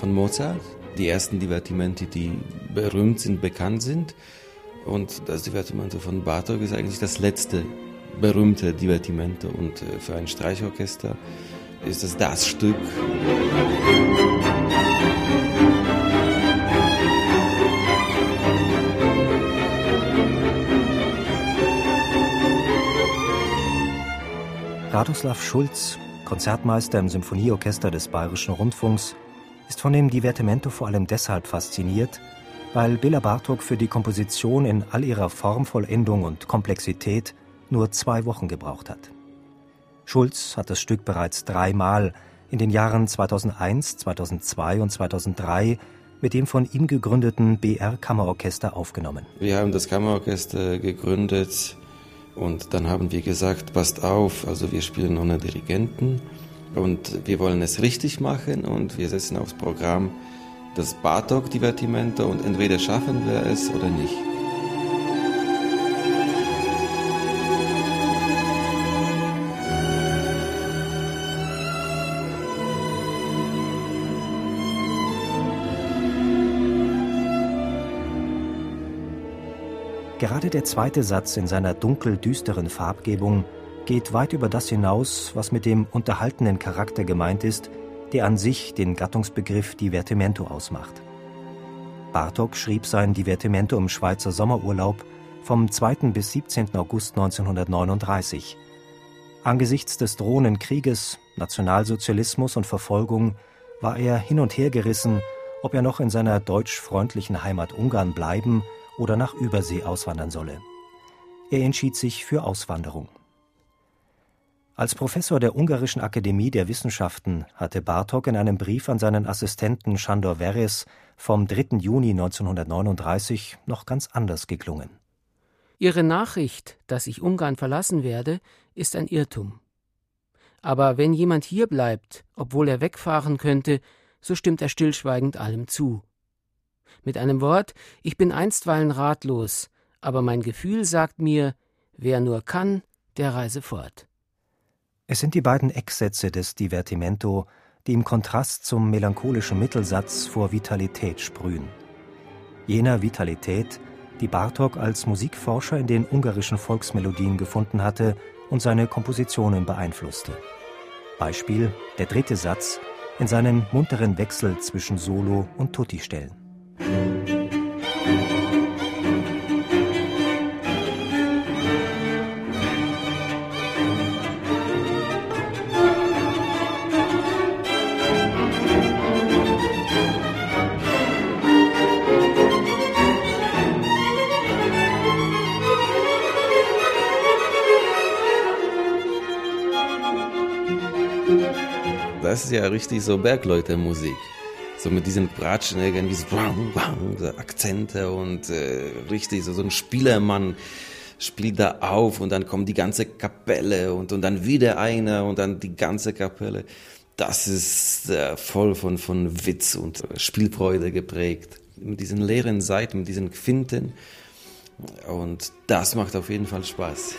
Von Mozart die ersten Divertimenti, die berühmt sind, bekannt sind. Und das Divertimento von Bartok ist eigentlich das letzte berühmte Divertimento. Und äh, für ein Streichorchester ist es das Stück. Radoslav Schulz, Konzertmeister im Symphonieorchester des Bayerischen Rundfunks, ist von dem Divertimento vor allem deshalb fasziniert, weil Bela Bartok für die Komposition in all ihrer Formvollendung und Komplexität nur zwei Wochen gebraucht hat. Schulz hat das Stück bereits dreimal in den Jahren 2001, 2002 und 2003 mit dem von ihm gegründeten BR Kammerorchester aufgenommen. Wir haben das Kammerorchester gegründet und dann haben wir gesagt, passt auf, also wir spielen ohne Dirigenten und wir wollen es richtig machen und wir setzen aufs Programm das Bartok-Divertimento und entweder schaffen wir es oder nicht. Gerade der zweite Satz in seiner dunkel-düsteren Farbgebung geht weit über das hinaus, was mit dem unterhaltenen Charakter gemeint ist, der an sich den Gattungsbegriff Divertimento ausmacht. Bartok schrieb sein Divertimento im Schweizer Sommerurlaub vom 2. bis 17. August 1939. Angesichts des drohenden Krieges, Nationalsozialismus und Verfolgung war er hin und her gerissen, ob er noch in seiner deutsch-freundlichen Heimat Ungarn bleiben oder nach Übersee auswandern solle. Er entschied sich für Auswanderung. Als Professor der Ungarischen Akademie der Wissenschaften hatte Bartok in einem Brief an seinen Assistenten Sándor Veres vom 3. Juni 1939 noch ganz anders geklungen. Ihre Nachricht, dass ich Ungarn verlassen werde, ist ein Irrtum. Aber wenn jemand hier bleibt, obwohl er wegfahren könnte, so stimmt er stillschweigend allem zu. Mit einem Wort, ich bin einstweilen ratlos, aber mein Gefühl sagt mir, wer nur kann, der reise fort. Es sind die beiden Ecksätze des Divertimento, die im Kontrast zum melancholischen Mittelsatz vor Vitalität sprühen. Jener Vitalität, die Bartok als Musikforscher in den ungarischen Volksmelodien gefunden hatte und seine Kompositionen beeinflusste. Beispiel der dritte Satz in seinem munteren Wechsel zwischen Solo und Tutti-Stellen. Das ist ja richtig so Bergleute-Musik. So mit diesen Bratschen irgendwie so, so Akzente und äh, richtig so, so ein Spielermann spielt da auf und dann kommt die ganze Kapelle und, und dann wieder einer und dann die ganze Kapelle. Das ist äh, voll von, von Witz und Spielfreude geprägt. Mit diesen leeren Seiten, mit diesen Quinten. Und das macht auf jeden Fall Spaß.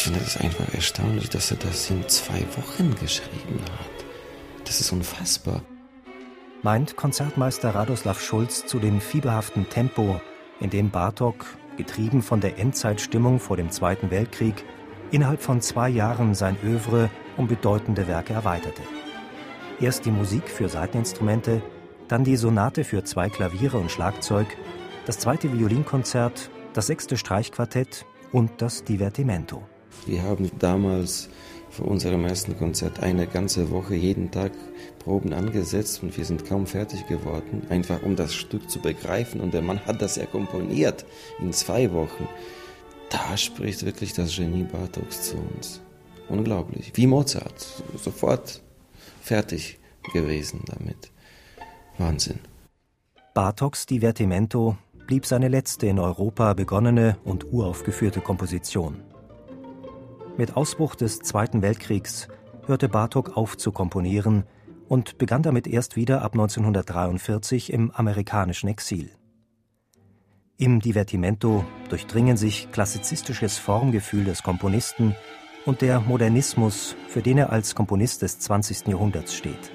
Ich finde das einfach erstaunlich, dass er das in zwei Wochen geschrieben hat. Das ist unfassbar. Meint Konzertmeister Radoslav Schulz zu dem fieberhaften Tempo, in dem Bartok, getrieben von der Endzeitstimmung vor dem Zweiten Weltkrieg, innerhalb von zwei Jahren sein Övre um bedeutende Werke erweiterte. Erst die Musik für Saiteninstrumente, dann die Sonate für zwei Klaviere und Schlagzeug, das zweite Violinkonzert, das sechste Streichquartett und das Divertimento. Wir haben damals vor unserem ersten Konzert eine ganze Woche jeden Tag Proben angesetzt und wir sind kaum fertig geworden, einfach um das Stück zu begreifen. Und der Mann hat das ja komponiert in zwei Wochen. Da spricht wirklich das Genie Bartoks zu uns. Unglaublich. Wie Mozart. Sofort fertig gewesen damit. Wahnsinn. Bartoks Divertimento blieb seine letzte in Europa begonnene und uraufgeführte Komposition. Mit Ausbruch des Zweiten Weltkriegs hörte Bartok auf zu komponieren und begann damit erst wieder ab 1943 im amerikanischen Exil. Im Divertimento durchdringen sich klassizistisches Formgefühl des Komponisten und der Modernismus, für den er als Komponist des 20. Jahrhunderts steht.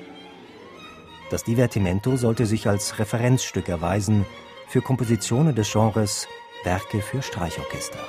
Das Divertimento sollte sich als Referenzstück erweisen für Kompositionen des Genres Werke für Streichorchester.